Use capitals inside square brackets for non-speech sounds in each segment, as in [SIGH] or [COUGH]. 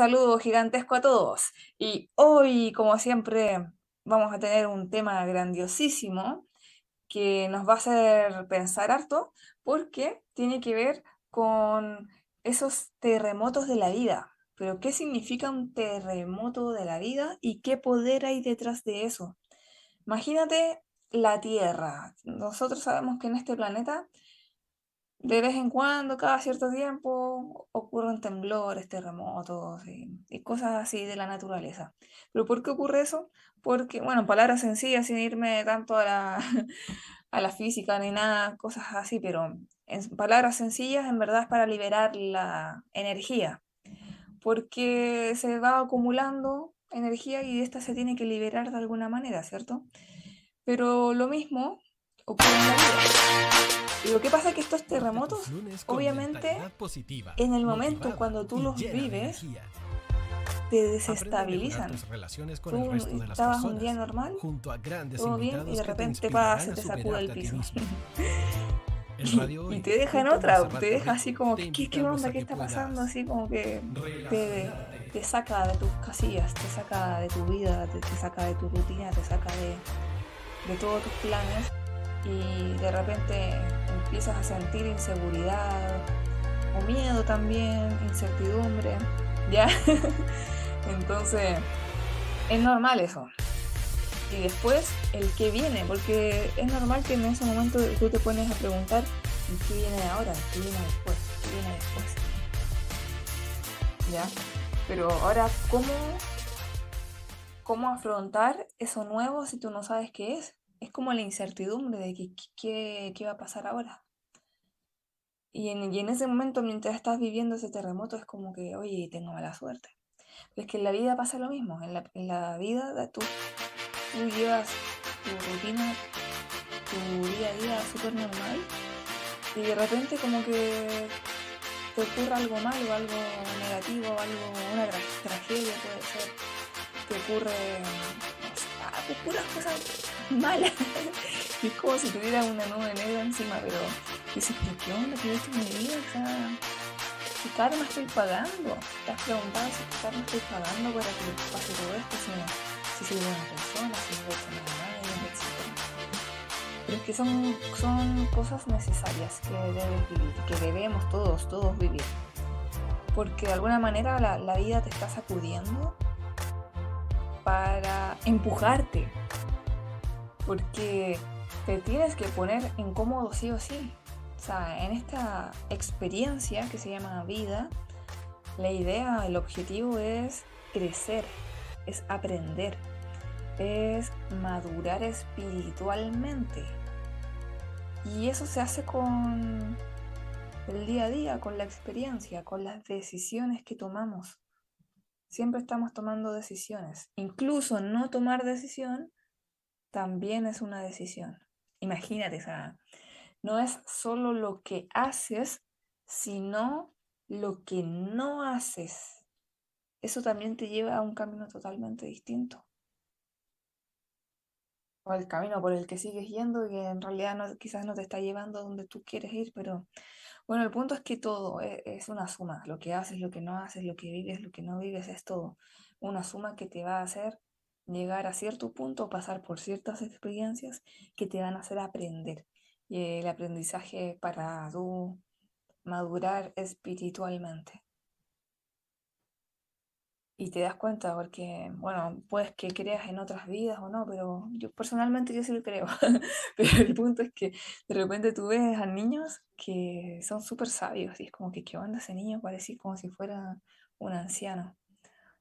Saludo gigantesco a todos. Y hoy, como siempre, vamos a tener un tema grandiosísimo que nos va a hacer pensar harto porque tiene que ver con esos terremotos de la vida. Pero ¿qué significa un terremoto de la vida y qué poder hay detrás de eso? Imagínate la Tierra. Nosotros sabemos que en este planeta, de vez en cuando, cada cierto tiempo, ocurren temblores, terremotos y, cosas así de la naturaleza. ¿Pero por qué ocurre eso? Porque, bueno, en palabras sencillas, sin irme tanto a la, [LAUGHS] a la física ni nada, cosas así, pero en palabras sencillas, en verdad es para liberar la energía, porque se va acumulando energía y esta se tiene que liberar de alguna manera, ¿cierto? Pero lo mismo ocurre. Lo que pasa es que estos terremotos, obviamente, en el momento cuando tú los vives, te desestabilizan. Tú estabas un día normal, todo bien, y de repente se te sacude el piso. [LAUGHS] y, te deja en otra, te deja así como, ¿qué, qué onda? ¿Qué está pasando? Así como que te, te, saca de tus casillas, te saca de tu vida, te, te saca de tu rutina, te saca de, de todos tus planes y de repente empiezas a sentir inseguridad o miedo también, incertidumbre, [LAUGHS] ¿ya? Entonces, es normal eso. Y después, el que viene, porque es normal que en ese momento tú te pones a preguntar, ¿qué viene ahora? ¿Qué viene después? ¿Qué viene después? ¿Ya? Pero ahora, ¿cómo cómo afrontar eso nuevo si tú no sabes qué es. Es como la incertidumbre de qué, qué va a pasar ahora. Y en, en, ese momento, mientras estás viviendo ese terremoto, es como que, oye, tengo mala suerte. Es que en la vida pasa lo mismo. En la, en la vida tú, tú llevas tu rutina, tu día a día súper normal. Y de repente como que te ocurre algo malo, algo negativo, algo, una tragedia puede ser te ocurre ah, cosas malas. [LAUGHS] y es como si tuviera una nube negra encima, pero dices, ¿pero qué onda? ¿Qué en mi vida? O ¿qué karma estoy pagando? Te has preguntado si qué karma estoy pagando para que pase todo esto, si, si soy buena persona, si no voy a nada etc. Pero es que son, son cosas necesarias que debes vivir, que debemos todos, todos vivir. Porque de alguna manera la, la vida te está sacudiendo para empujarte, porque te tienes que poner incómodo sí o sí. O sea, en esta experiencia que se llama vida, la idea, el objetivo es crecer, es aprender, es madurar espiritualmente. Y eso se hace con el día a día, con la experiencia, con las decisiones que tomamos. Siempre estamos tomando decisiones. Incluso no tomar decisión también es una decisión. Imagínate, o sea, no es solo lo que haces, sino lo que no haces. Eso también te lleva a un camino totalmente distinto. O al camino por el que sigues yendo y en realidad quizás no te está llevando a donde tú quieres ir, pero bueno, el punto es que todo e, es, una suma. Lo que haces, lo que no haces, lo que vives, lo que no vives, es todo una suma que te va a hacer llegar a cierto punto o pasar por ciertas experiencias que te van a hacer aprender. Y el aprendizaje para tú madurar espiritualmente y te das cuenta porque, bueno, puedes que creas en otras vidas o no, pero yo personalmente yo sí lo creo. [LAUGHS] pero el punto es que de repente tú ves a niños que son súper sabios y es como que, ¿qué onda ese niño? Parece como si fuera un anciano.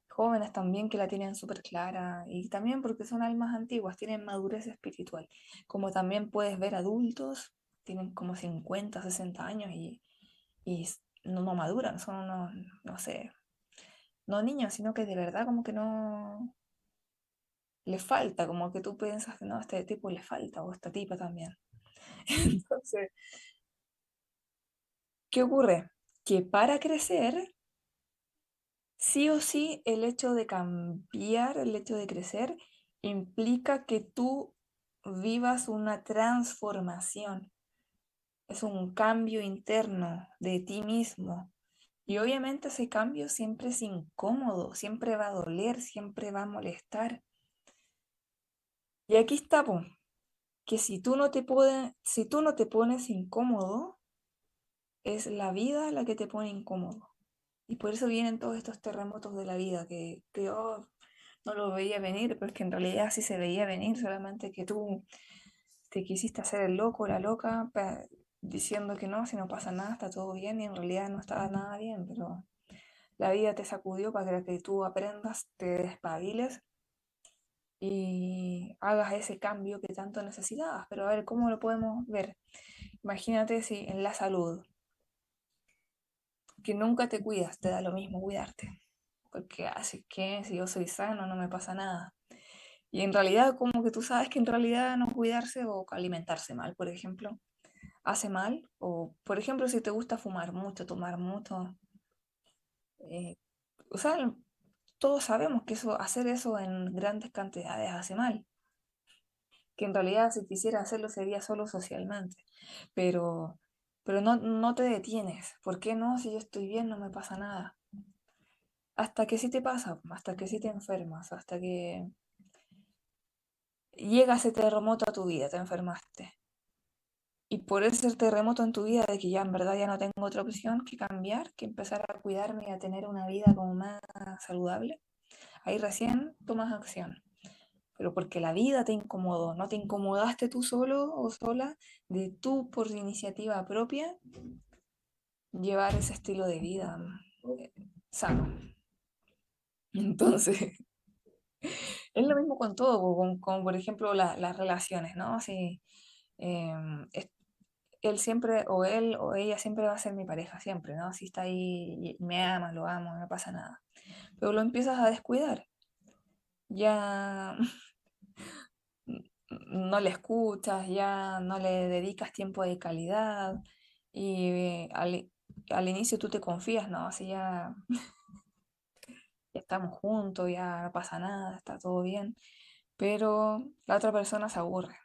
Jóvenes también que la tienen súper clara y también porque son almas antiguas, tienen madurez espiritual. Como también puedes ver adultos, tienen como 50, 60 años y, y no, no maduran, son unos, no sé, no niños, sino que de verdad como que no le falta, como que tú piensas que no, a este tipo le falta, o a esta tipa también. [LAUGHS] Entonces, ¿qué ocurre? Que para crecer, sí o sí, el hecho de cambiar, el hecho de crecer, implica que tú vivas una transformación. Es un cambio interno de ti mismo, Y obviamente ese cambio siempre es incómodo, siempre va a doler, siempre va a molestar. Y aquí está, que si tú no te si tú no te pones incómodo, es la vida la que te pone incómodo. Y por eso vienen todos estos terremotos de la vida que, yo no lo veía venir, pero es que en realidad sí se veía venir, solamente que tú te quisiste hacer el loco, la loca, diciendo que no, si no pasa nada, está todo bien, y en realidad no estaba nada bien, pero la vida te sacudió para que tú aprendas, te despabiles y hagas ese cambio que tanto necesitabas. Pero a ver, ¿cómo lo podemos ver? Imagínate si en la salud, que nunca te cuidas, te da lo mismo cuidarte. Porque así que si yo soy sano no me pasa nada. Y en realidad, como que tú sabes que en realidad no cuidarse o alimentarse mal, por ejemplo, hace mal. O, por ejemplo, si te gusta fumar mucho, tomar mucho. Eh, o sea, todos sabemos que eso, hacer eso en grandes cantidades hace mal. Que en realidad si quisiera hacerlo sería solo socialmente. Pero, pero no, no te detienes. ¿Por qué no? Si yo estoy bien, no me pasa nada. Hasta que sí te pasa, hasta que sí te enfermas, hasta que llega ese terremoto a tu vida, te enfermaste. Y por ese terremoto en tu vida de que ya en verdad ya no tengo otra opción que cambiar, que empezar a cuidarme y a tener una vida como más saludable, ahí recién tomas acción. Pero porque la vida te incomodó, no te incomodaste tú solo o sola de tú por iniciativa propia llevar ese estilo de vida eh, sano. [LAUGHS] Entonces, es lo mismo con todo, con, por ejemplo las relaciones, ¿no? Así, em, él siempre, o él o ella siempre va a ser mi pareja, siempre, ¿no? Si está ahí, me ama, lo amo, no pasa nada. Pero lo empiezas a descuidar. Ya [LAUGHS] no le escuchas, ya no le dedicas tiempo de calidad y al, al inicio tú te confías, ¿no? Así ya [LAUGHS] estamos juntos, ya no pasa nada, está todo bien, pero la otra persona se aburre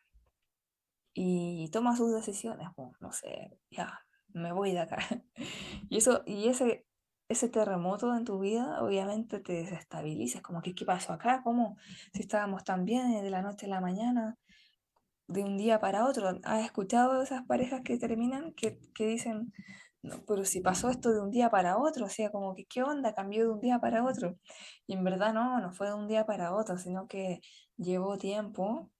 y toma sus decisiones, no sé, ya, me voy de acá. [LAUGHS] Y eso, y ese, ese terremoto en tu vida obviamente te desestabiliza, como que qué pasó acá, cómo si estábamos tan bien de la noche a la mañana, de un día para otro. ¿Has escuchado esas parejas que terminan, que, que dicen, pero si pasó esto de un día para otro, o sea, como que qué onda, cambió de un día para otro. Y en verdad no, no fue de un día para otro, sino que llevó tiempo,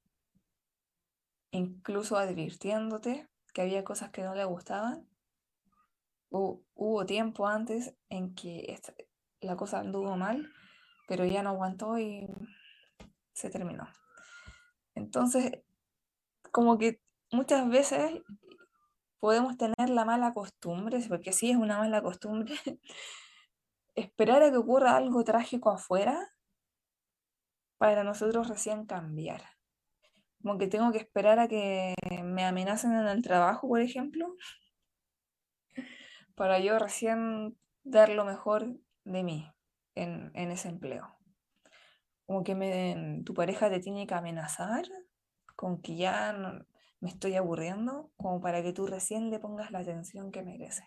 incluso advirtiéndote que había cosas que no le gustaban. Hubo tiempo antes en que la cosa anduvo mal, pero ya no aguantó y se terminó. Entonces, como que muchas veces podemos tener la mala costumbre, porque sí es una mala costumbre, [LAUGHS] esperar a que ocurra algo trágico afuera para nosotros recién cambiar. Como que tengo que esperar a que me amenacen en el trabajo, por ejemplo, para yo recién dar lo mejor de mí en, ese empleo. Como que tu pareja te tiene que amenazar con que ya me estoy aburriendo, como para que tú recién le pongas la atención que merece.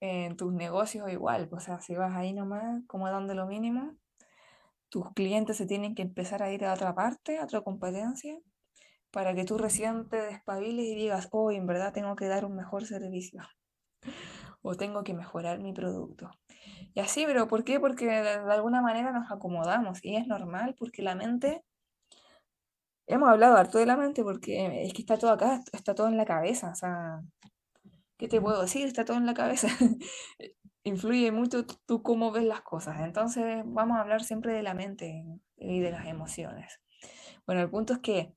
En tus negocios igual, o sea, si vas ahí nomás, como dando lo mínimo, tus clientes se tienen que empezar a ir a otra parte, a otra competencia, para que tú recién te despabiles y digas, oh, en verdad tengo que dar un mejor servicio, [LAUGHS] o tengo que mejorar mi producto. Y así, pero ¿por qué? Porque de alguna manera nos acomodamos y es normal porque la mente hemos hablado harto de la mente porque es que está todo acá, está todo en la cabeza. O sea, ¿qué te puedo decir? Está todo en la cabeza. [LAUGHS] Influye mucho tú cómo ves las cosas. Entonces vamos a hablar siempre de la mente y de las emociones. Bueno, el punto es que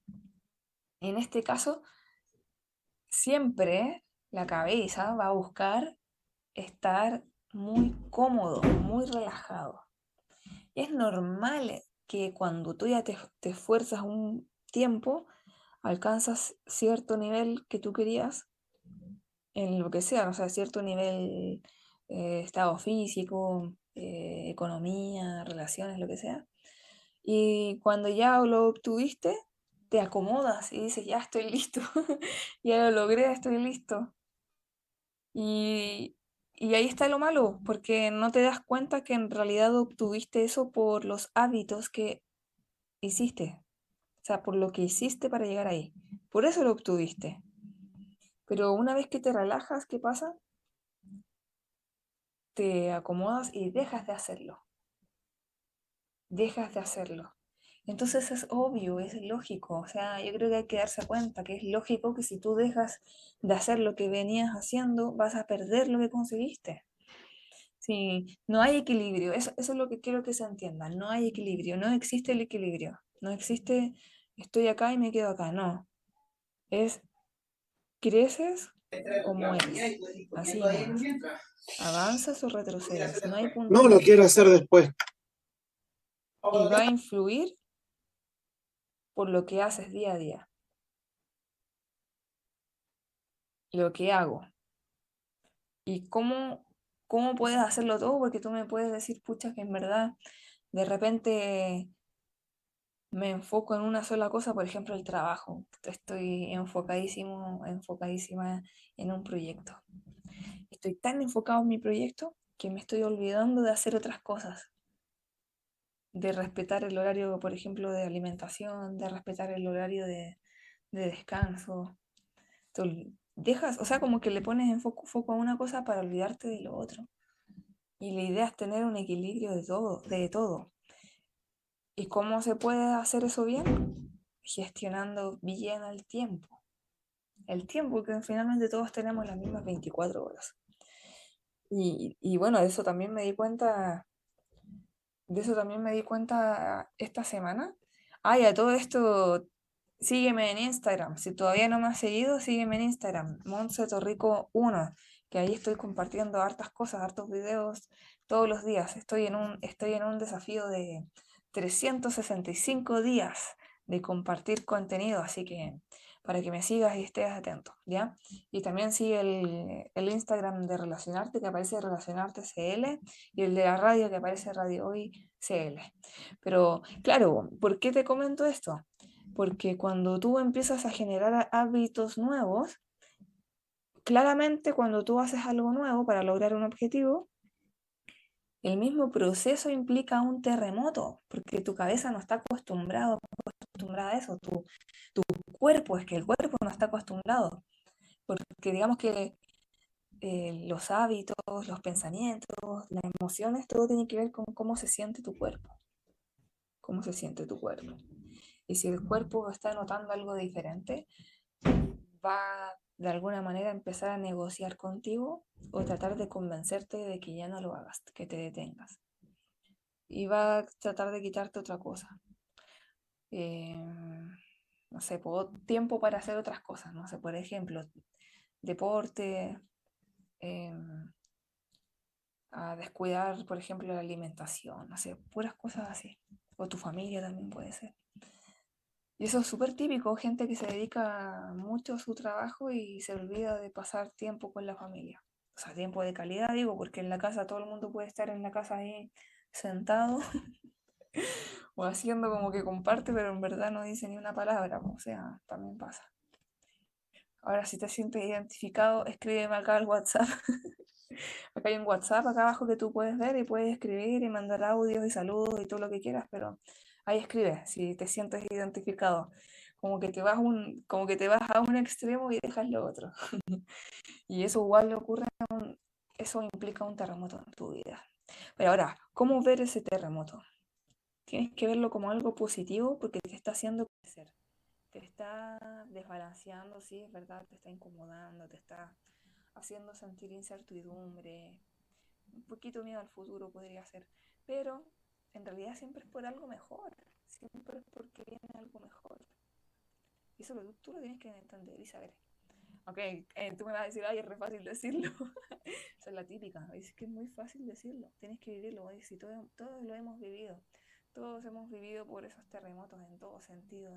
en este caso, siempre la cabeza va a buscar estar muy cómodo, muy relajado. Es normal que cuando tú ya te, te esfuerzas un tiempo alcanzas cierto nivel que tú querías en lo que sea, o sea, cierto nivel, eh, estado físico, eh, economía, relaciones, lo que sea. Y cuando ya lo obtuviste, te acomodas y dices, ya estoy listo, [LAUGHS] ya lo logré, estoy listo. Y y ahí está lo malo, porque no te das cuenta que en realidad obtuviste eso por los hábitos que hiciste. O sea, por lo que hiciste para llegar ahí. Por eso lo obtuviste. Pero una vez que te relajas, ¿qué pasa? Te acomodas y dejas de hacerlo. Dejas de hacerlo. Entonces es obvio, es lógico. O sea, yo creo que hay que darse cuenta que es lógico que si tú dejas de hacer lo que venías haciendo, vas a perder lo que conseguiste. Sí, no hay equilibrio. Eso, eso es lo que quiero que se entienda. No hay equilibrio. No existe el equilibrio. No existe estoy acá y me quedo acá. No. Es creces o mueres. Así nomás. Avanzas o retrocedes. No hay punto. No, lo quiero hacer después. Y va a influir por lo que haces día a día. Lo que hago. Y cómo, cómo puedes hacerlo todo, porque tú me puedes decir, pucha, que en verdad de repente me enfoco en una sola cosa, por ejemplo, el trabajo. Estoy enfocadísimo, enfocadísima en un proyecto. Estoy tan enfocado en mi proyecto que me estoy olvidando de hacer otras cosas. De respetar el horario, por ejemplo, de alimentación, de respetar el horario de, descanso. dejas, o sea, como que le pones en foco, a una cosa para olvidarte de lo otro. Y la idea es tener un equilibrio de todo, de todo. ¿Y cómo se puede hacer eso bien? Gestionando bien el tiempo. El tiempo que finalmente todos tenemos las mismas 24 horas. Y, y bueno, de eso también me di cuenta, de eso también me di cuenta esta semana. Ay, a todo esto, sígueme en Instagram. Si todavía no me has seguido, sígueme en Instagram, Montse Torrico 1, que ahí estoy compartiendo hartas cosas, hartos videos todos los días. Estoy en un, estoy en un desafío de, 365 días de compartir contenido, así que para que me sigas y estés atento, ¿ya? Y también sigue el, el, Instagram de Relacionarte, que aparece Relacionarte CL, y el de la radio, que aparece Radio Hoy CL. Pero, claro, ¿por qué te comento esto? Porque cuando tú empiezas a generar hábitos nuevos, claramente cuando tú haces algo nuevo para lograr un objetivo, el mismo proceso implica un terremoto, porque tu cabeza no está acostumbrado, acostumbrada a eso, tu, tu cuerpo, es que el cuerpo no está acostumbrado, porque digamos que eh, los hábitos, los pensamientos, las emociones, todo tiene que ver con cómo se siente tu cuerpo, cómo se siente tu cuerpo. Y si el cuerpo está notando algo diferente, va de alguna manera empezar a negociar contigo o tratar de convencerte de que ya no lo hagas, que te detengas. Y va a tratar de quitarte otra cosa. Em, no sé, tiempo para hacer otras cosas, no sé, por ejemplo, deporte, em, a descuidar, por ejemplo, la alimentación, no sé, puras cosas así. O tu familia también puede ser. Y eso es súper típico, gente que se dedica mucho a su trabajo y se olvida de pasar tiempo con la familia. O sea, tiempo de calidad, digo, porque en la casa todo el mundo puede estar en la casa ahí sentado [LAUGHS] o haciendo como que comparte, pero en verdad no dice ni una palabra. O sea, también pasa. Ahora, si te sientes identificado, escríbeme acá al WhatsApp. [LAUGHS] acá hay un WhatsApp acá abajo que tú puedes ver y puedes escribir y mandar audios y saludos y todo lo que quieras, pero ahí escribe si te sientes identificado. Como que te vas, un, como que te vas a un extremo y dejas lo otro. [LAUGHS] y eso igual le ocurre, eso implica un terremoto en tu vida. Pero ahora, ¿cómo ver ese terremoto? Tienes que verlo como algo positivo porque te está haciendo crecer. Te está desbalanceando, sí, es verdad, te está incomodando, te está haciendo sentir incertidumbre, un poquito miedo al futuro podría ser, pero en realidad siempre es por algo mejor, siempre es porque viene algo mejor. Y eso tú, lo tienes que entender y saber. Ok, eh, tú me vas a decir, ay, es re fácil decirlo. [LAUGHS] Esa es la típica, es que es muy fácil decirlo, tienes que vivirlo, si todo, todos lo hemos vivido, todos hemos vivido por esos terremotos en todo sentido,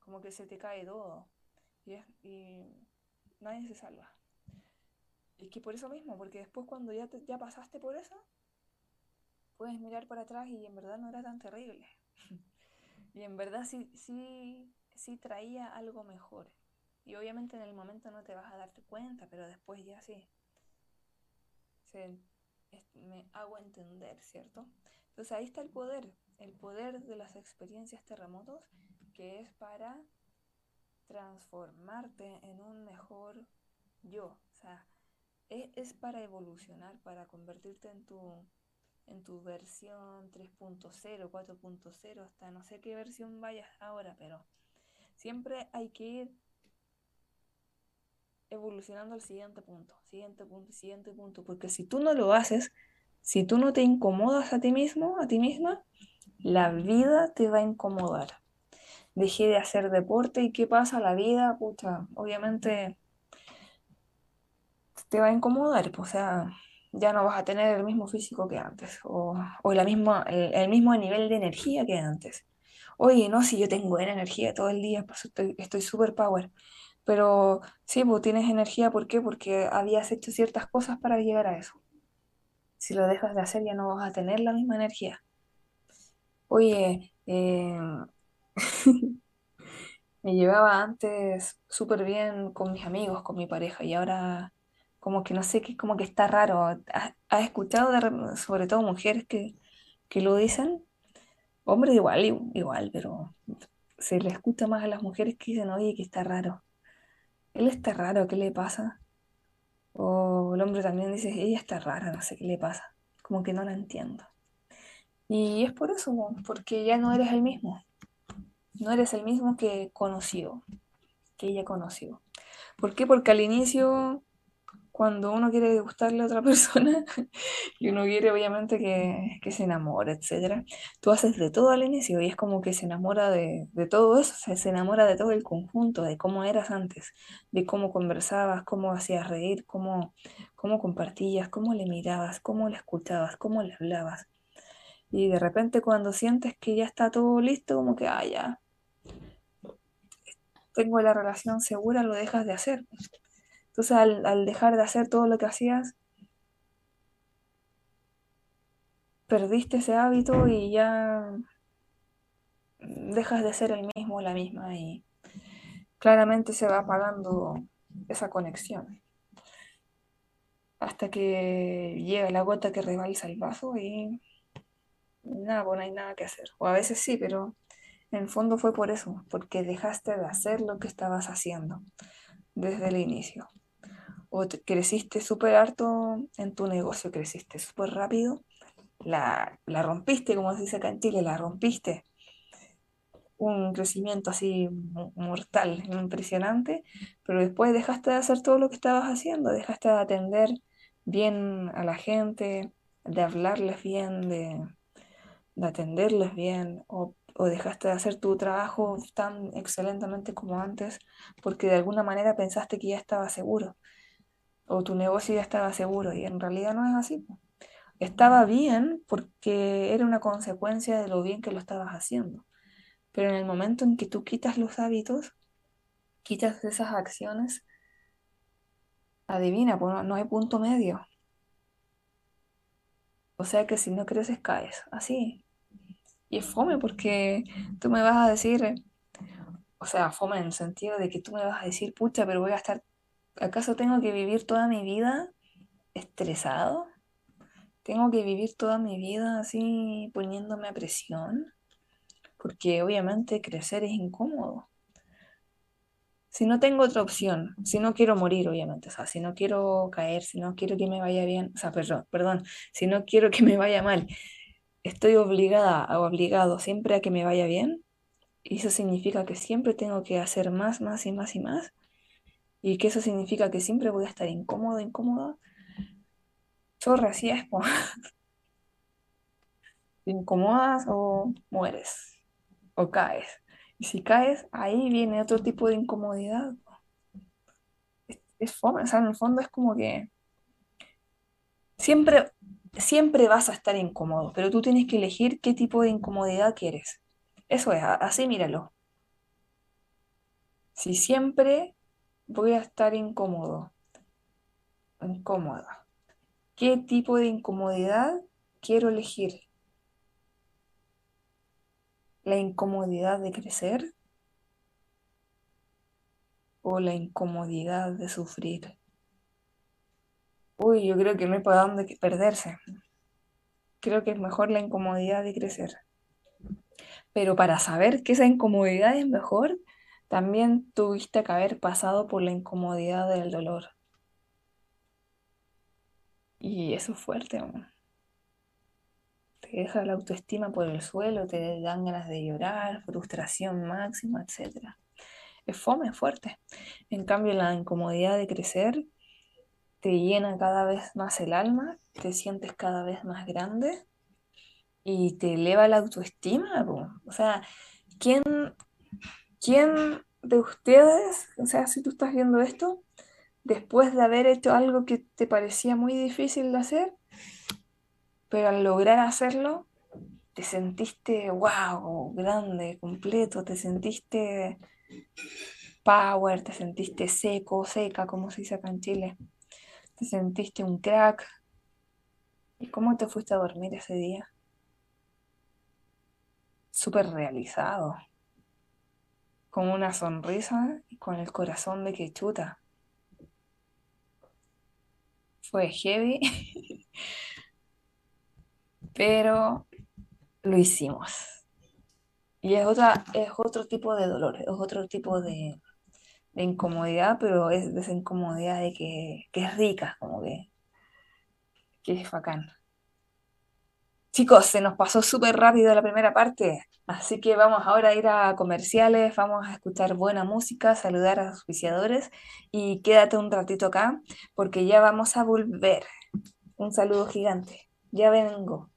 como que se te cae todo y, nadie se salva. Y que por eso mismo, porque después cuando ya, ya pasaste por eso, puedes mirar para atrás y en verdad no era tan terrible. [LAUGHS] y en verdad sí, sí, sí traía algo mejor. Y obviamente en el momento no te vas a darte cuenta, pero después ya sí. me hago entender, ¿cierto? Entonces ahí está el poder, el poder de las experiencias terremotos, que es para transformarte en un mejor yo. O sea, es, es para evolucionar, para convertirte en tu, en tu versión 3.0, 4.0, hasta no sé qué versión vayas ahora, pero siempre hay que ir evolucionando al siguiente punto, siguiente punto, siguiente punto, porque si tú no lo haces, si tú no te incomodas a ti mismo, a ti misma, la vida te va a incomodar. Dejé de hacer deporte y ¿qué pasa? La vida, pucha, obviamente te va a incomodar, pues, o sea, ya no vas a tener el mismo físico que antes, o, la misma, el, mismo nivel de energía que antes. Oye, no, si yo tengo energía todo el día, pues estoy super power. Pero sí, pues tienes energía, ¿por qué? Porque habías hecho ciertas cosas para llegar a eso. Si lo dejas de hacer ya no vas a tener la misma energía. Oye, eh, [LAUGHS] me llevaba antes súper bien con mis amigos, con mi pareja, y ahora como que no sé, que como que está raro. ¿Has, escuchado sobre todo mujeres que, que lo dicen? Hombres igual, igual, pero se le escucha más a las mujeres que dicen, oye, que está raro. Él está raro, ¿qué le pasa? El hombre también dice, ella está rara, no sé qué le pasa. Como que no la entiendo. Y es por eso, porque ya no eres el mismo. No eres el mismo que conoció, que ella conoció. ¿Por qué? Porque al inicio cuando uno quiere gustarle a otra [LAUGHS] persona y uno quiere obviamente que, se enamore, etc., tú haces de todo al inicio y es como que se enamora de, todo eso, se, enamora de todo el conjunto, de cómo eras antes, de cómo conversabas, cómo hacías reír, cómo, cómo compartías, cómo le mirabas, cómo le escuchabas, cómo le hablabas. Y de repente cuando sientes que ya está todo listo, como que, ah, ya, tengo la relación segura, lo dejas de hacer. Entonces al, dejar de hacer todo lo que hacías, perdiste ese hábito y ya dejas de ser el mismo la misma y claramente se va apagando esa conexión hasta que llega la gota que rebalsa el vaso y nada, pues no hay nada que hacer. O a veces sí, pero en el fondo fue por eso, porque dejaste de hacer lo que estabas haciendo desde el inicio o creciste súper harto en tu negocio, creciste súper rápido, la, la, rompiste, como se dice acá en Chile, la rompiste. Un crecimiento así mortal, impresionante, pero después dejaste de hacer todo lo que estabas haciendo, dejaste de atender bien a la gente, de hablarles bien, de, de atenderles bien, o, o dejaste de hacer tu trabajo tan excelentemente como antes, porque de alguna manera pensaste que ya estaba seguro o tu negocio ya estaba seguro y en realidad no es así. Estaba bien porque era una consecuencia de lo bien que lo estabas haciendo. Pero en el momento en que tú quitas los hábitos, quitas esas acciones, adivina, pues no, hay punto medio. O sea que si no creces, caes. Así. Y es fome porque tú me vas a decir, o sea, fome en el sentido de que tú me vas a decir, pucha, pero voy a estar ¿Acaso tengo que vivir toda mi vida estresado? ¿Tengo que vivir toda mi vida así poniéndome a presión? Porque obviamente crecer es incómodo. Si no tengo otra opción, si no quiero morir, obviamente, o sea, si no quiero caer, si no quiero que me vaya bien, o sea, perdón, perdón, si no quiero que me vaya mal, estoy obligada o obligado siempre a que me vaya bien, y eso significa que siempre tengo que hacer más, más y más y más, y que eso significa que siempre voy a estar incómodo, incómoda, chorra, así es, te [LAUGHS] incomodas o mueres, o caes. Y si caes, ahí viene otro tipo de incomodidad. Es, es fome, o sea, en el fondo es como que siempre, siempre vas a estar incómodo, pero tú tienes que elegir qué tipo de incomodidad quieres. Eso es, así míralo. Si siempre voy a estar incómodo, incómoda. ¿Qué tipo de incomodidad quiero elegir? ¿La incomodidad de crecer o la incomodidad de sufrir? Uy, yo creo que no hay para dónde perderse. Creo que es mejor la incomodidad de crecer. Pero para saber que esa incomodidad es mejor, también tuviste que haber pasado por la incomodidad del dolor. Y eso es fuerte, amor. Te deja la autoestima por el suelo, te dan ganas de llorar, frustración máxima, etc. Es fome, es fuerte. En cambio, la incomodidad de crecer te llena cada vez más el alma, te sientes cada vez más grande y te eleva la autoestima. O sea, ¿quién, ¿quién de ustedes, o sea, si tú estás viendo esto, después de haber hecho algo que te parecía muy difícil de hacer, pero al lograr hacerlo, te sentiste, wow, grande, completo, te sentiste power, te sentiste seco, seca, como se dice acá en Chile, te sentiste un crack. ¿Y cómo te fuiste a dormir ese día? Súper realizado, con una sonrisa y con el corazón de que chuta. Fue heavy, [LAUGHS] pero lo hicimos. Y es, otra, es otro tipo de dolor, es otro tipo de, de incomodidad, pero es de esa incomodidad de que, que es rica, como que, que es bacán. Chicos, se nos pasó súper rápido la primera parte, así que vamos ahora a ir a comerciales, vamos a escuchar buena música, saludar a los auspiciadores y quédate un ratito acá porque ya vamos a volver. Un saludo gigante. Ya vengo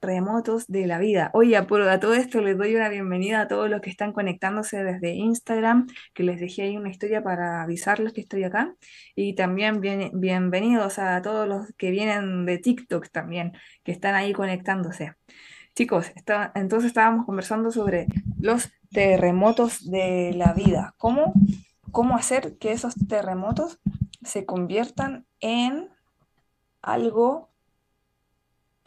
remotos de la vida. Oye, a, a todo esto les doy una bienvenida a todos los que están conectándose desde Instagram, que les dejé ahí una historia para avisarles que estoy acá. Y también bienvenidos a todos los que vienen de TikTok también, que están ahí conectándose. Chicos, entonces estábamos conversando sobre los terremotos de la vida. ¿Cómo, ¿Cómo hacer que esos terremotos se conviertan en algo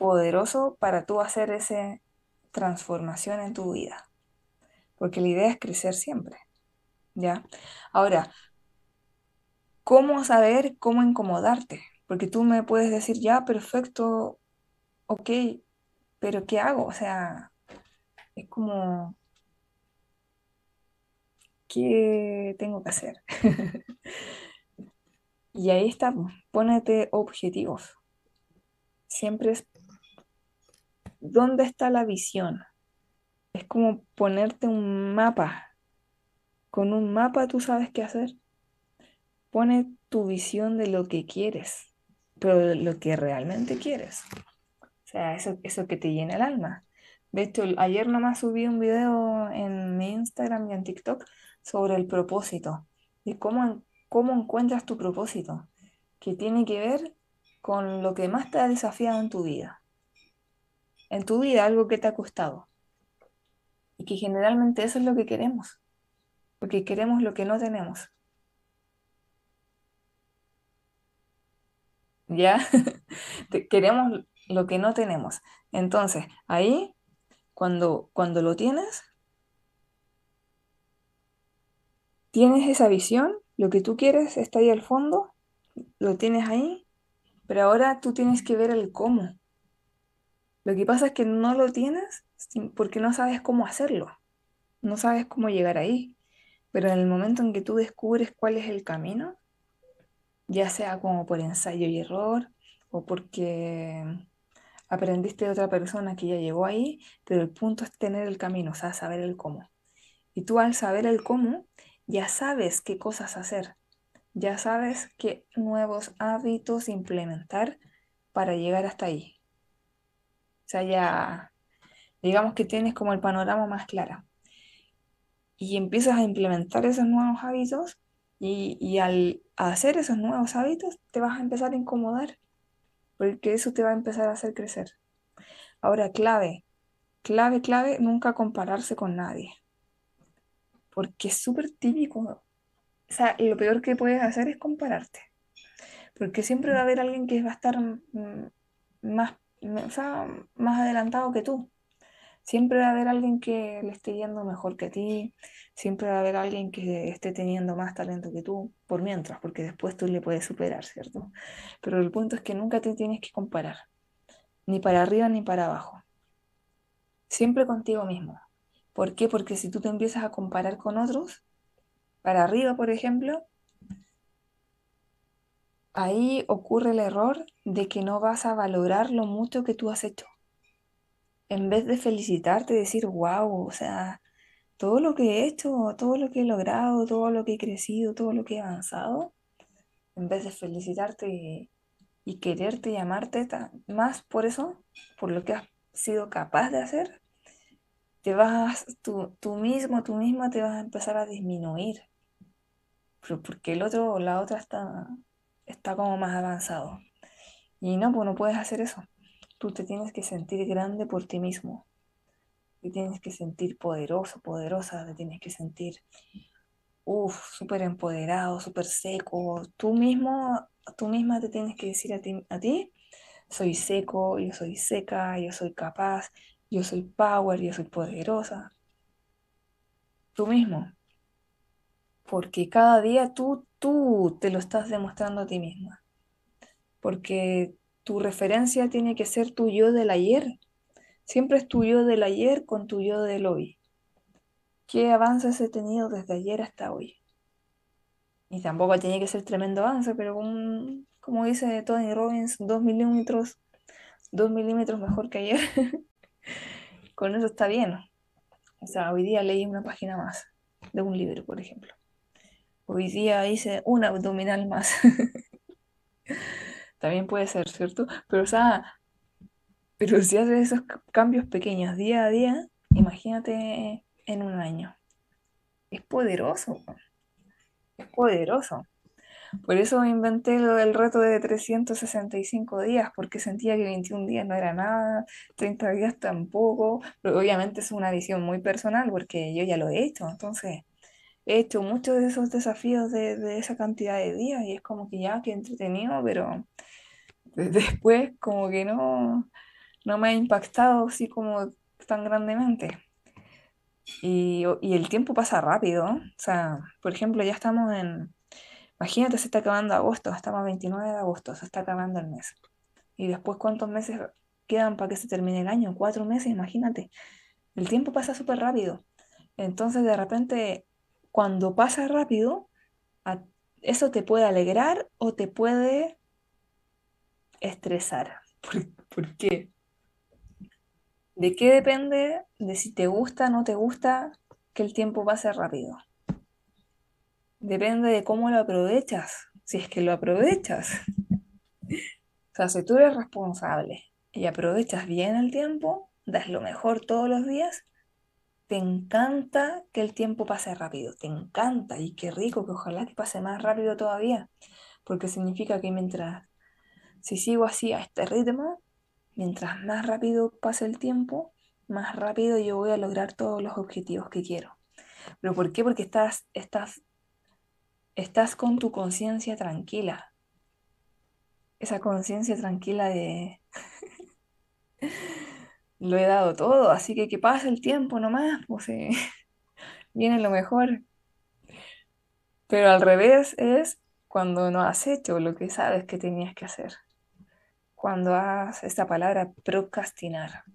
poderoso para tú hacer esa transformación en tu vida. Porque la idea es crecer siempre. ¿Ya? Ahora, ¿cómo saber cómo incomodarte? Porque tú me puedes decir, ya, perfecto, ok, pero ¿qué hago? O sea, es como, ¿qué tengo que hacer? [LAUGHS] y ahí está, ponete objetivos. Siempre es ¿Dónde está la visión? Es como ponerte un mapa. Con un mapa tú sabes qué hacer. Pone tu visión de lo que quieres, pero de lo que realmente quieres. O sea, eso, eso que te llena el alma. De hecho, ayer nomás subí un video en mi Instagram y en TikTok sobre el propósito y cómo, cómo encuentras tu propósito, que tiene que ver con lo que más te ha desafiado en tu vida en tu vida algo que te ha costado. Y que generalmente eso es lo que queremos, porque queremos lo que no tenemos. ¿Ya? [LAUGHS] queremos lo que no tenemos. Entonces, ahí, cuando, cuando lo tienes, tienes esa visión, lo que tú quieres está ahí al fondo, lo tienes ahí, pero ahora tú tienes que ver el cómo. Lo que pasa es que no lo tienes porque no sabes cómo hacerlo, no sabes cómo llegar ahí. Pero en el momento en que tú descubres cuál es el camino, ya sea como por ensayo y error o porque aprendiste de otra persona que ya llegó ahí, pero el punto es tener el camino, o sea, saber el cómo. Y tú al saber el cómo, ya sabes qué cosas hacer, ya sabes qué nuevos hábitos implementar para llegar hasta ahí. Sea, ya digamos que tienes como el panorama más claro. Y empiezas a implementar esos nuevos hábitos y, al hacer esos nuevos hábitos te vas a empezar a incomodar, porque eso te va a empezar a hacer crecer. Ahora, clave, clave, clave, nunca compararse con nadie, porque es súper típico. O sea, lo peor que puedes hacer es compararte, porque siempre va a haber alguien que va a estar mm, más más adelantado que tú. Siempre va a haber alguien que le esté yendo mejor que a ti, siempre va a haber alguien que esté teniendo más talento que tú, por mientras, porque después tú le puedes superar, ¿cierto? Pero el punto es que nunca te tienes que comparar, ni para arriba ni para abajo. Siempre contigo mismo. ¿Por qué? Porque si tú te empiezas a comparar con otros, para arriba, por ejemplo, ahí ocurre el error de que no vas a valorar lo mucho que tú has hecho. En vez de felicitarte, decir, wow, o sea, todo lo que he hecho, todo lo que he logrado, todo lo que he crecido, todo lo que he avanzado, en vez de felicitarte y, quererte y amarte más por eso, por lo que has sido capaz de hacer, te vas, tú, tú mismo, tú misma te vas a empezar a disminuir. Pero porque el otro o la otra está, está como más avanzado. Y no, pues no puedes hacer eso. Tú te tienes que sentir grande por ti mismo. Te tienes que sentir poderoso, poderosa. Te tienes que sentir, uff, súper empoderado, súper seco. Tú mismo, tú misma te tienes que decir a ti, a ti, soy seco, yo soy seca, yo soy capaz, yo soy power, yo soy poderosa. Tú mismo. Porque cada día tú, tú te lo estás demostrando a ti misma. Porque tu referencia tiene que ser tu yo del ayer. Siempre es tu yo del ayer con tu yo del hoy. ¿Qué avances he tenido desde ayer hasta hoy? Y tampoco tiene que ser tremendo avance, pero como dice Tony Robbins, dos milímetros, dos milímetros mejor que ayer. [LAUGHS] con eso está bien. O sea, hoy día leí una página más de un libro, por ejemplo. Hoy día hice un abdominal más. [LAUGHS] También puede ser, ¿cierto? Pero, o sea, pero si haces esos cambios pequeños día a día, imagínate en un año. Es poderoso. Es poderoso. Por eso inventé lo del reto de 365 días, porque sentía que 21 días no era nada, 30 días tampoco, pero obviamente es una visión muy personal porque yo ya lo he hecho, entonces he hecho muchos de esos desafíos de, esa cantidad de días y es como que ya, que entretenido, pero [LAUGHS] después como que no, no me ha impactado así como tan grandemente. Y, y el tiempo pasa rápido, o sea, por ejemplo, ya estamos en, imagínate, se está acabando agosto, estamos a 29 de agosto, se está acabando el mes. Y después, ¿cuántos meses quedan para que se termine el año? Cuatro meses, imagínate. El tiempo pasa súper rápido. Entonces, de repente, cuando pasa rápido, eso te puede alegrar o te puede estresar. [LAUGHS] ¿Por, qué? ¿De qué depende de si te gusta o no te gusta que el tiempo pase rápido? Depende de cómo lo aprovechas, si es que lo aprovechas. [LAUGHS] O sea, si tú eres responsable y aprovechas bien el tiempo, das lo mejor todos los días, te encanta que el tiempo pase rápido, te encanta y qué rico, que ojalá que pase más rápido todavía, porque significa que mientras, si sigo así a este ritmo, mientras más rápido pase el tiempo, más rápido yo voy a lograr todos los objetivos que quiero. ¿Pero por qué? Porque estás, estás, estás con tu conciencia tranquila. Esa conciencia tranquila de... [LAUGHS] lo he dado todo, así que que pase el tiempo nomás, pues eh, [LAUGHS] viene lo mejor. Pero al revés es cuando no has hecho lo que sabes que tenías que hacer. Cuando has esta palabra procrastinar.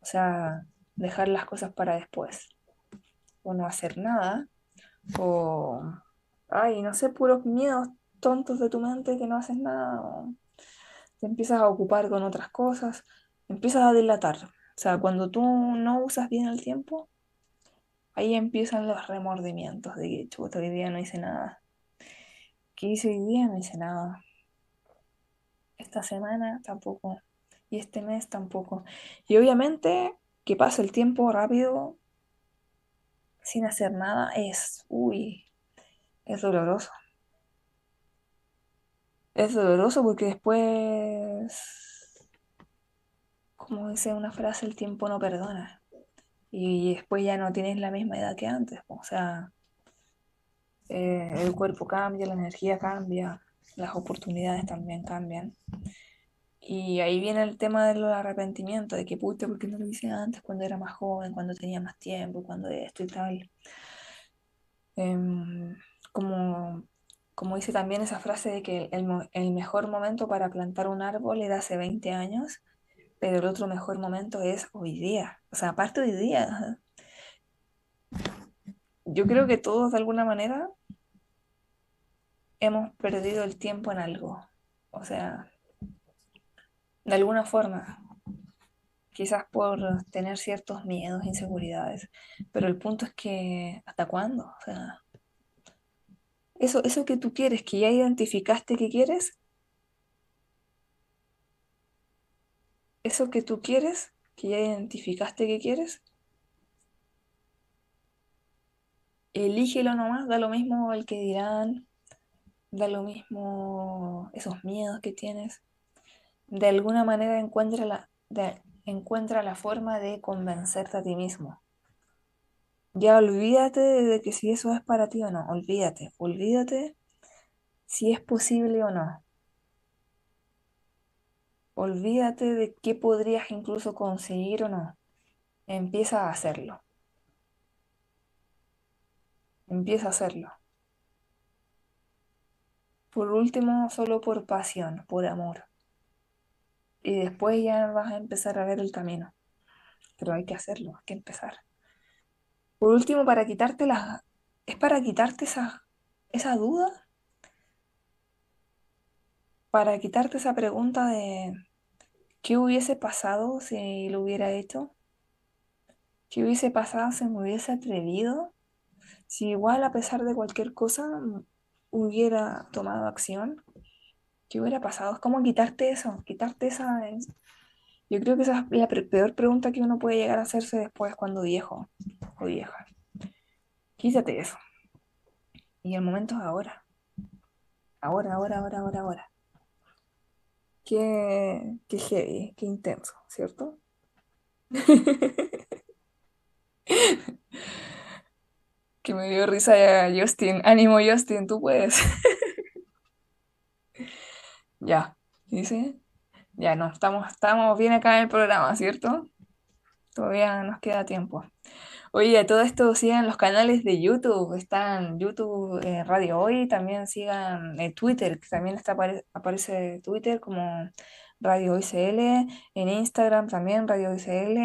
O sea, dejar las cosas para después. O no hacer nada. O, ay, no sé, puros miedos tontos de tu mente que no haces nada. O te empiezas a ocupar con otras cosas empiezas a dilatar. O sea, cuando tú no usas bien el tiempo, ahí empiezan los remordimientos de que, hoy día no hice nada. ¿Qué hice hoy día? No hice nada. Esta semana tampoco. Y este mes tampoco. Y obviamente que pasa el tiempo rápido sin hacer nada es, uy, es doloroso. Es doloroso porque después como dice una frase, el tiempo no perdona. Y después ya no tienes la misma edad que antes. O sea, eh, el cuerpo cambia, la energía cambia, las oportunidades también cambian. Y ahí viene el tema del arrepentimiento, de que puta, ¿por qué no lo hice antes, cuando era más joven, cuando tenía más tiempo, cuando esto y tal? Em, como, como dice también esa frase de que el, el mejor momento para plantar un árbol era hace 20 años, pero el otro mejor momento es hoy día. O sea, aparte hoy día. Yo creo que todos de alguna manera hemos perdido el tiempo en algo. O sea, de alguna forma. quizás por tener ciertos miedos, inseguridades, pero el punto es que, ¿hasta cuándo? O sea, eso, eso que tú quieres, que ya identificaste que quieres, eso que tú quieres, que ya identificaste que quieres, elígelo nomás, da lo mismo el que dirán, da lo mismo esos miedos que tienes, de alguna manera encuentra la, encuentra la forma de convencerte a ti mismo. Ya olvídate de que si eso es para ti o no, olvídate, olvídate si es posible o no. Olvídate de qué podrías incluso conseguir o no. Empieza a hacerlo. Empieza a hacerlo. Por último, solo por pasión, por amor. Y después ya vas a empezar a ver el camino. Pero hay que hacerlo, hay que empezar. Por último, para quitarte las... Es para quitarte esa, esa duda, para quitarte esa pregunta de ¿qué hubiese pasado si lo hubiera hecho? ¿Qué hubiese pasado si me hubiese atrevido? Si igual a pesar de cualquier cosa mm, hubiera tomado acción, ¿qué hubiera pasado? Es como quitarte eso, quitarte esa... Yo creo que esa es la peor pregunta que uno puede llegar a hacerse después cuando viejo o vieja. Quítate eso. Y el momento es ahora. Ahora, ahora, ahora, ahora, ahora. Qué, qué heavy, qué intenso, ¿cierto? [LAUGHS] Que me dio risa ya Justin. Ánimo, Justin, tú puedes. [LAUGHS] Ya. ¿Dice? Ya no, estamos, estamos bien acá en el programa, ¿cierto? Todavía nos queda tiempo. Oye, a todo esto sigan los canales de YouTube. Están YouTube eh, Radio Hoy, también sigan eh, Twitter, que también está, apare- aparece Twitter como Radio Hoy CL, en Instagram también Radio Hoy CL,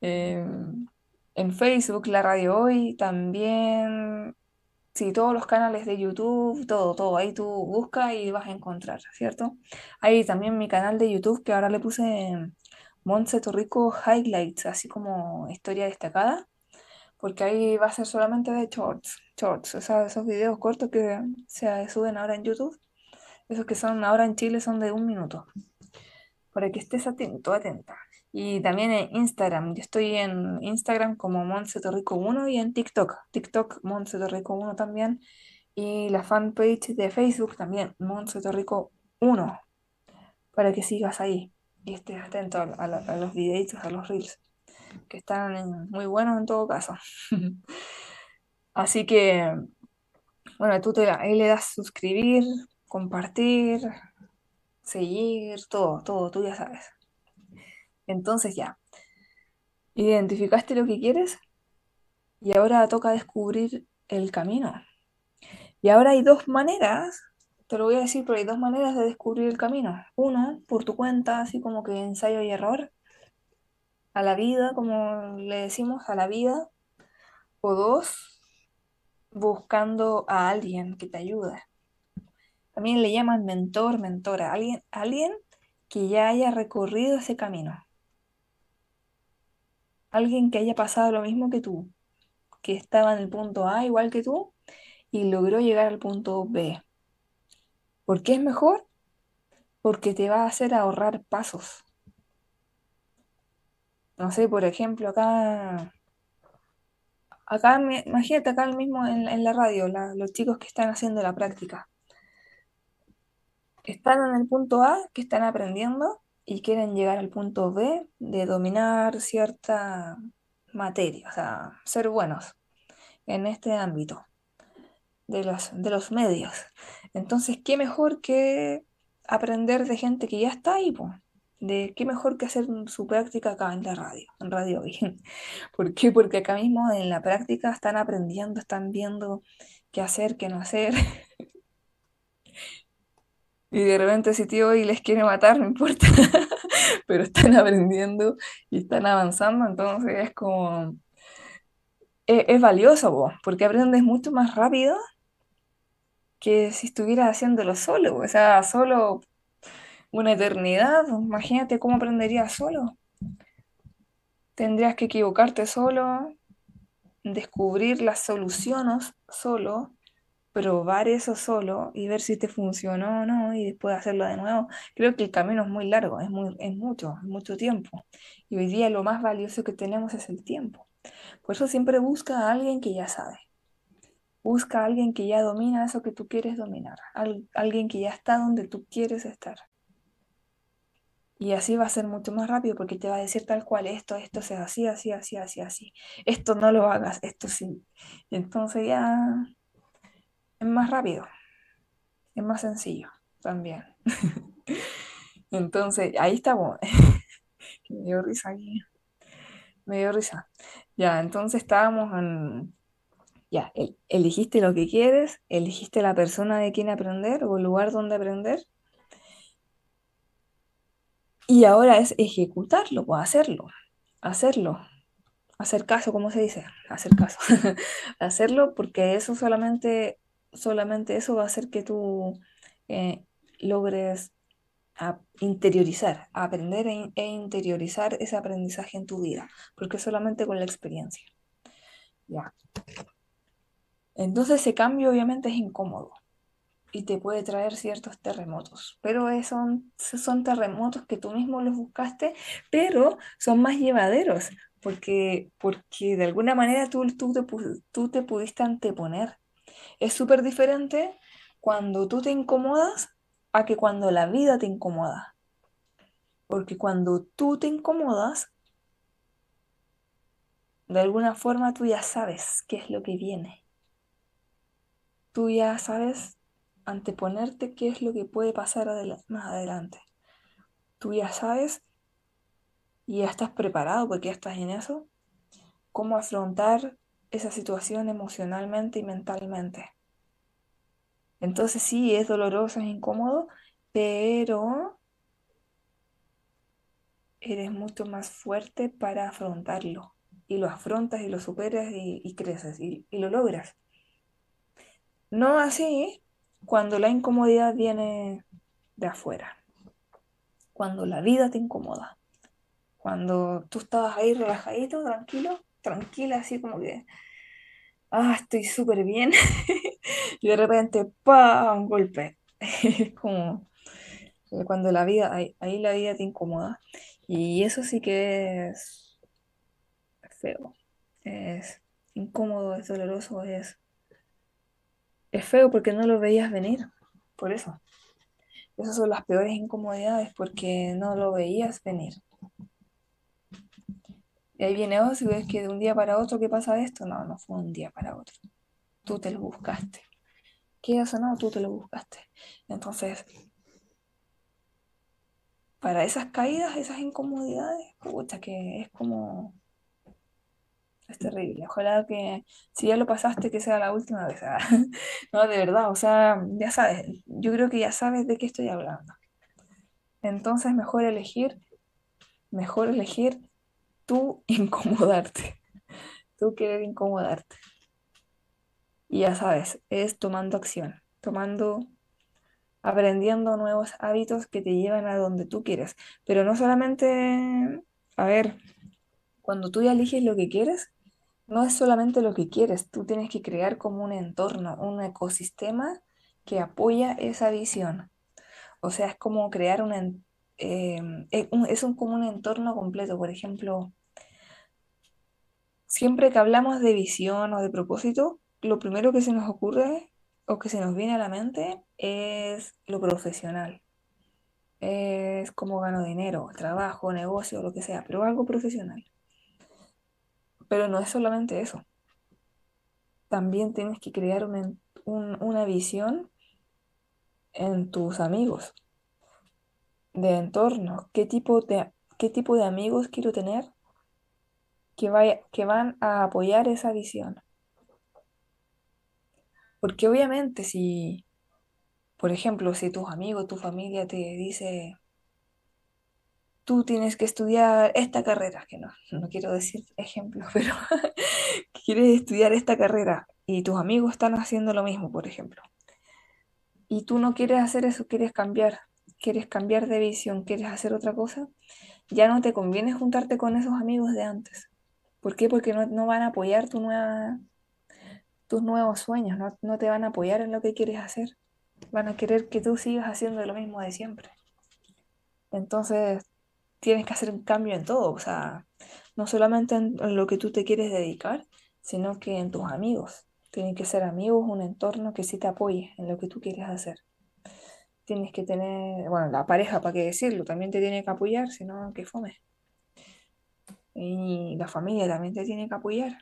eh, en Facebook La Radio Hoy, también, sí, todos los canales de YouTube, todo, todo. Ahí tú busca y vas a encontrar, ¿cierto? Hay también mi canal de YouTube que ahora le puse Montse Torrico Highlights, así como historia destacada, porque ahí va a ser solamente de shorts, shorts, o sea, esos videos cortos que se suben ahora en YouTube, esos que son ahora en Chile son de un minuto, para que estés atento, atenta. Y también en Instagram, yo estoy en Instagram como Montse Torrico 1 y en TikTok, TikTok Montse Torrico 1 también, y la fanpage de Facebook también, Montse Torrico 1 para que sigas ahí y estés atento a, los videitos, a los reels, que están muy buenos en todo caso. [LAUGHS] Así que, bueno, tú te, ahí le das suscribir, compartir, seguir, todo, todo, tú ya sabes. Entonces ya, identificaste lo que quieres y ahora toca descubrir el camino. Y ahora hay dos maneras, te lo voy a decir, pero hay dos maneras de descubrir el camino. Uno, por tu cuenta, así como que ensayo y error, a la vida, como le decimos, a la vida. O dos, buscando a alguien que te ayude. También le llaman mentor, mentora, alguien, alguien que ya haya recorrido ese camino, alguien que haya pasado lo mismo que tú, que estaba en el punto A igual que tú y logró llegar al punto B. ¿Por qué es mejor? Porque te va a hacer ahorrar pasos. No sé, por ejemplo, acá, acá, imagínate acá mismo en, la radio, los chicos que están haciendo la práctica. Están en el punto A, que están aprendiendo, y quieren llegar al punto B de dominar cierta materia, o sea, ser buenos en este ámbito de los, de los medios. Entonces, ¿qué mejor que aprender de gente que ya está ahí. De qué mejor que hacer su práctica acá en la radio, en Radio Hoy. [LAUGHS] ¿Por qué? Porque acá mismo en la práctica están aprendiendo, están viendo qué hacer, qué no hacer. [LAUGHS] Y de repente si tío hoy les quiere matar, no importa, [LAUGHS] pero están aprendiendo y están avanzando, entonces es como, es, valioso, vos, porque aprendes mucho más rápido que si estuvieras haciéndolo solo, o sea, solo una eternidad, imagínate cómo aprenderías solo. Tendrías que equivocarte solo, descubrir las soluciones solo, probar eso solo y ver si te funcionó o no y después hacerlo de nuevo. Creo que el camino es muy largo, es, muy, es mucho, es mucho tiempo. Y hoy día lo más valioso que tenemos es el tiempo. Por eso siempre busca a alguien que ya sabe. Busca a alguien que ya domina eso que tú quieres dominar. alguien que ya está donde tú quieres estar. Y así va a ser mucho más rápido porque te va a decir tal cual, esto, esto sea así, así, así, así, así. Esto no lo hagas, esto sí. Entonces ya es más rápido, es más sencillo también. [LAUGHS] Entonces, ahí estamos. [LAUGHS] me dio risa aquí. Me dio risa. Ya, entonces estábamos en... Ya, elegiste lo que quieres, elegiste la persona de quien aprender o el lugar donde aprender. Y ahora es ejecutarlo, pues hacerlo, hacerlo, hacer caso, ¿cómo se dice? Hacer caso. [LAUGHS] hacerlo porque eso solamente solamente eso va a hacer que tú eh, logres interiorizar, aprender e, e, interiorizar ese aprendizaje en tu vida, porque solamente con la experiencia. Ya. Entonces ese cambio obviamente es incómodo y te puede traer ciertos terremotos, pero son, son terremotos que tú mismo los buscaste, pero son más llevaderos, porque, porque de alguna manera tú, tú, te, tú te pudiste anteponer es súper diferente cuando tú te incomodas a que cuando la vida te incomoda. Porque cuando tú te incomodas, de alguna forma tú ya sabes qué es lo que viene. Tú ya sabes anteponerte qué es lo que puede pasar más adelante. Tú ya sabes y ya estás preparado porque ya estás en eso, cómo afrontar esa situación emocionalmente y mentalmente. Entonces sí, es doloroso, es incómodo, pero eres mucho más fuerte para afrontarlo. Y lo afrontas y lo superas y, creces y, y lo logras. No así cuando la incomodidad viene de afuera, cuando la vida te incomoda, cuando tú estabas ahí relajadito, tranquilo, tranquila, así como que ah, estoy súper bien, [LAUGHS] y de repente, ¡pam! un golpe. [LAUGHS] Es como cuando la vida, ahí, la vida te incomoda. Y eso sí que es feo, es incómodo, es doloroso, es, es feo porque no lo veías venir, por eso. Esas son las peores incomodidades porque no lo veías venir. Y ahí viene, oh, si ves que de un día para otro, ¿qué pasa esto? No, no fue un día para otro. Tú te lo buscaste. ¿Qué ha sonado? Tú te lo buscaste. Entonces, para esas caídas, esas incomodidades, pucha, que es como... Es terrible. Ojalá que si ya lo pasaste, que sea la última vez. Ah, [LAUGHS] no, de verdad, o sea, ya sabes, yo creo que ya sabes de qué estoy hablando. Entonces, mejor elegir, mejor elegir tú [LAUGHS] incomodarte. Tú querer incomodarte. Y ya sabes, es tomando acción, tomando, aprendiendo nuevos hábitos que te llevan a donde tú quieres. Pero no solamente, a ver, cuando tú ya eliges lo que quieres, no es solamente lo que quieres, tú tienes que crear como un entorno, un ecosistema que apoya esa visión. O sea, es como crear un, Em, es, un, es como un entorno completo. Por ejemplo, siempre que hablamos de visión o de propósito, lo primero que se nos ocurre o que se nos viene a la mente es lo profesional. Es cómo gano dinero, trabajo, negocio, lo que sea, pero algo profesional. Pero no es solamente eso. También tienes que crear una visión en tus amigos, de entorno, qué tipo de, qué tipo de amigos quiero tener que, vaya, que van a apoyar esa visión. Porque obviamente si, por ejemplo, si tus amigos, tu familia te dice, tú tienes que estudiar esta carrera, que no, no quiero decir ejemplo, [LAUGHS] pero quieres estudiar esta carrera y tus amigos están haciendo lo mismo, por ejemplo, y tú no quieres hacer eso, quieres cambiar, quieres cambiar de visión, quieres hacer otra cosa, ya no te conviene juntarte con esos amigos de antes. ¿Por qué? Porque no, no van a apoyar tu nueva, tus nuevos sueños, no, no te van a apoyar en lo que quieres hacer. Van a querer que tú sigas haciendo lo mismo de siempre. Entonces, tienes que hacer un cambio en todo, o sea, no solamente en, lo que tú te quieres dedicar, sino que en tus amigos. Tienen que ser amigos, un entorno que sí te apoye en lo que tú quieres hacer. Tienes que tener, bueno, la pareja, para qué decirlo, también te tiene que apoyar, si no, que fome. Y la familia también te tiene que apoyar.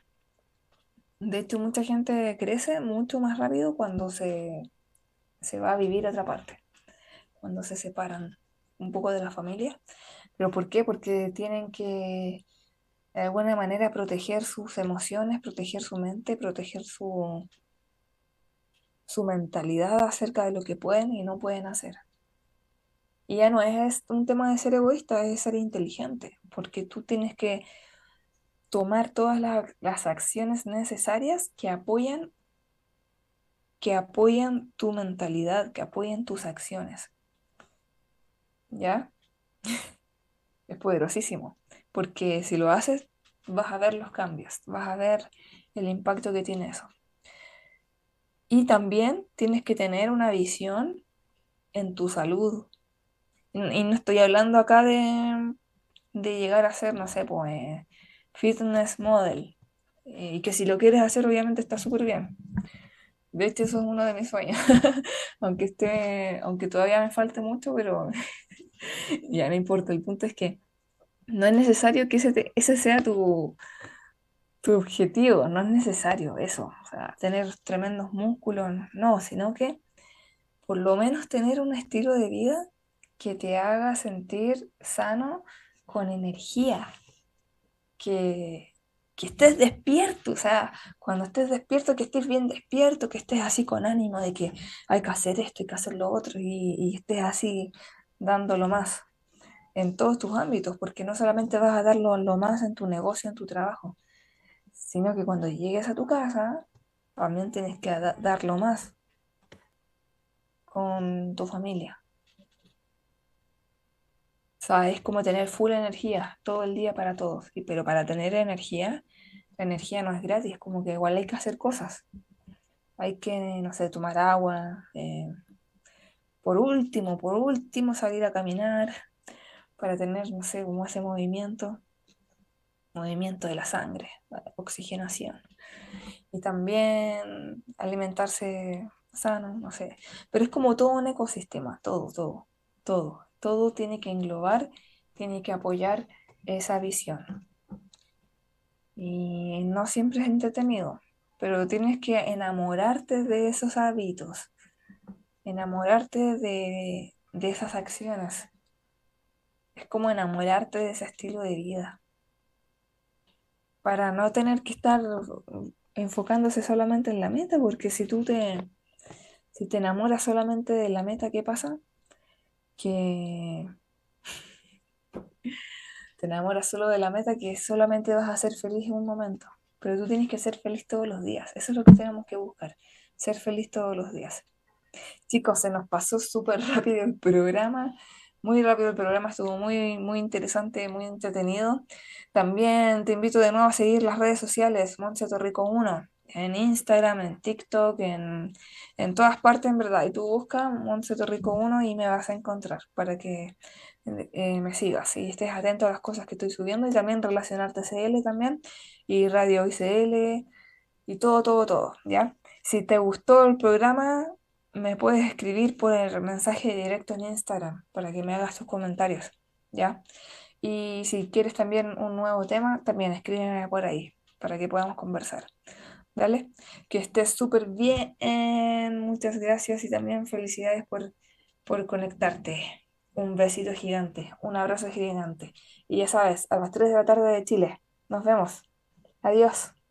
De hecho, mucha gente crece mucho más rápido cuando se, se va a vivir a otra parte, cuando se separan un poco de la familia. ¿Pero por qué? Porque tienen que, de alguna manera, proteger sus emociones, proteger su mente, proteger su, su mentalidad acerca de lo que pueden y no pueden hacer. Y ya no es un tema de ser egoísta, es ser inteligente, porque tú tienes que tomar todas la- las acciones necesarias que apoyan, que apoyan tu mentalidad, que apoyan tus acciones. ¿Ya? Es poderosísimo, porque si lo haces, vas a ver los cambios, vas a ver el impacto que tiene eso. Y también tienes que tener una visión en tu salud. Y no estoy hablando acá de, de llegar a ser, no sé, pues, fitness model. Eh, Y que si lo quieres hacer, obviamente está súper bien. De hecho, eso es uno de mis sueños. [LAUGHS] Aunque esté, aunque todavía me falte mucho, pero [LAUGHS] ya no importa. El punto es que no es necesario que ese, te- ese sea tu, tu objetivo. No es necesario eso. O sea, tener tremendos músculos, no, sino que por lo menos tener un estilo de vida que te haga sentir sano, con energía, que, que estés despierto, o sea, cuando estés despierto, que estés bien despierto, que estés así con ánimo de que hay que hacer esto, hay que hacer lo otro, y, y estés así dándolo más en todos tus ámbitos, porque no solamente vas a darlo lo más en tu negocio, en tu trabajo, sino que cuando llegues a tu casa, también tienes que da- darlo más con tu familia. O sea, es como tener full energía todo el día para todos. Y, pero para tener energía, la energía no es gratis, como que igual hay que hacer cosas. Hay que, no sé, tomar agua. eh, por último, por último, salir a caminar para tener, no sé, como ese movimiento, movimiento de la sangre, oxigenación. Y también alimentarse sano, no sé. Pero es como todo un ecosistema, todo, todo, todo. Todo tiene que englobar, tiene que apoyar esa visión. Y no siempre es entretenido, pero tienes que enamorarte de esos hábitos, enamorarte de, de esas acciones. Es como enamorarte de ese estilo de vida, para no tener que estar enfocándose solamente en la meta, porque si tú te, si te enamoras solamente de la meta, ¿qué pasa? Que [LAUGHS] te enamoras solo de la meta, que solamente vas a ser feliz en un momento, pero tú tienes que ser feliz todos los días. Eso es lo que tenemos que buscar, ser feliz todos los días. Chicos, se nos pasó súper rápido el programa, muy rápido el programa, estuvo muy, muy interesante, muy entretenido. También te invito de nuevo a seguir las redes sociales, Montse Torrico 1, en Instagram, en TikTok, en, en todas partes, en verdad. Y tú busca Montse Torrico 1 y me vas a encontrar para que eh, me sigas y estés atento a las cosas que estoy subiendo y también relacionarte CL también y Radio ICL y todo, todo, todo, ¿ya? Si te gustó el programa, me puedes escribir por el mensaje directo en Instagram para que me hagas tus comentarios, ¿ya? Y si quieres también un nuevo tema, también escríbeme por ahí para que podamos conversar. ¿Dale? Que estés súper bien. Muchas gracias y también felicidades por, por conectarte. Un besito gigante, un abrazo gigante. Y ya sabes, a las 3 de la tarde de Chile. Nos vemos. Adiós.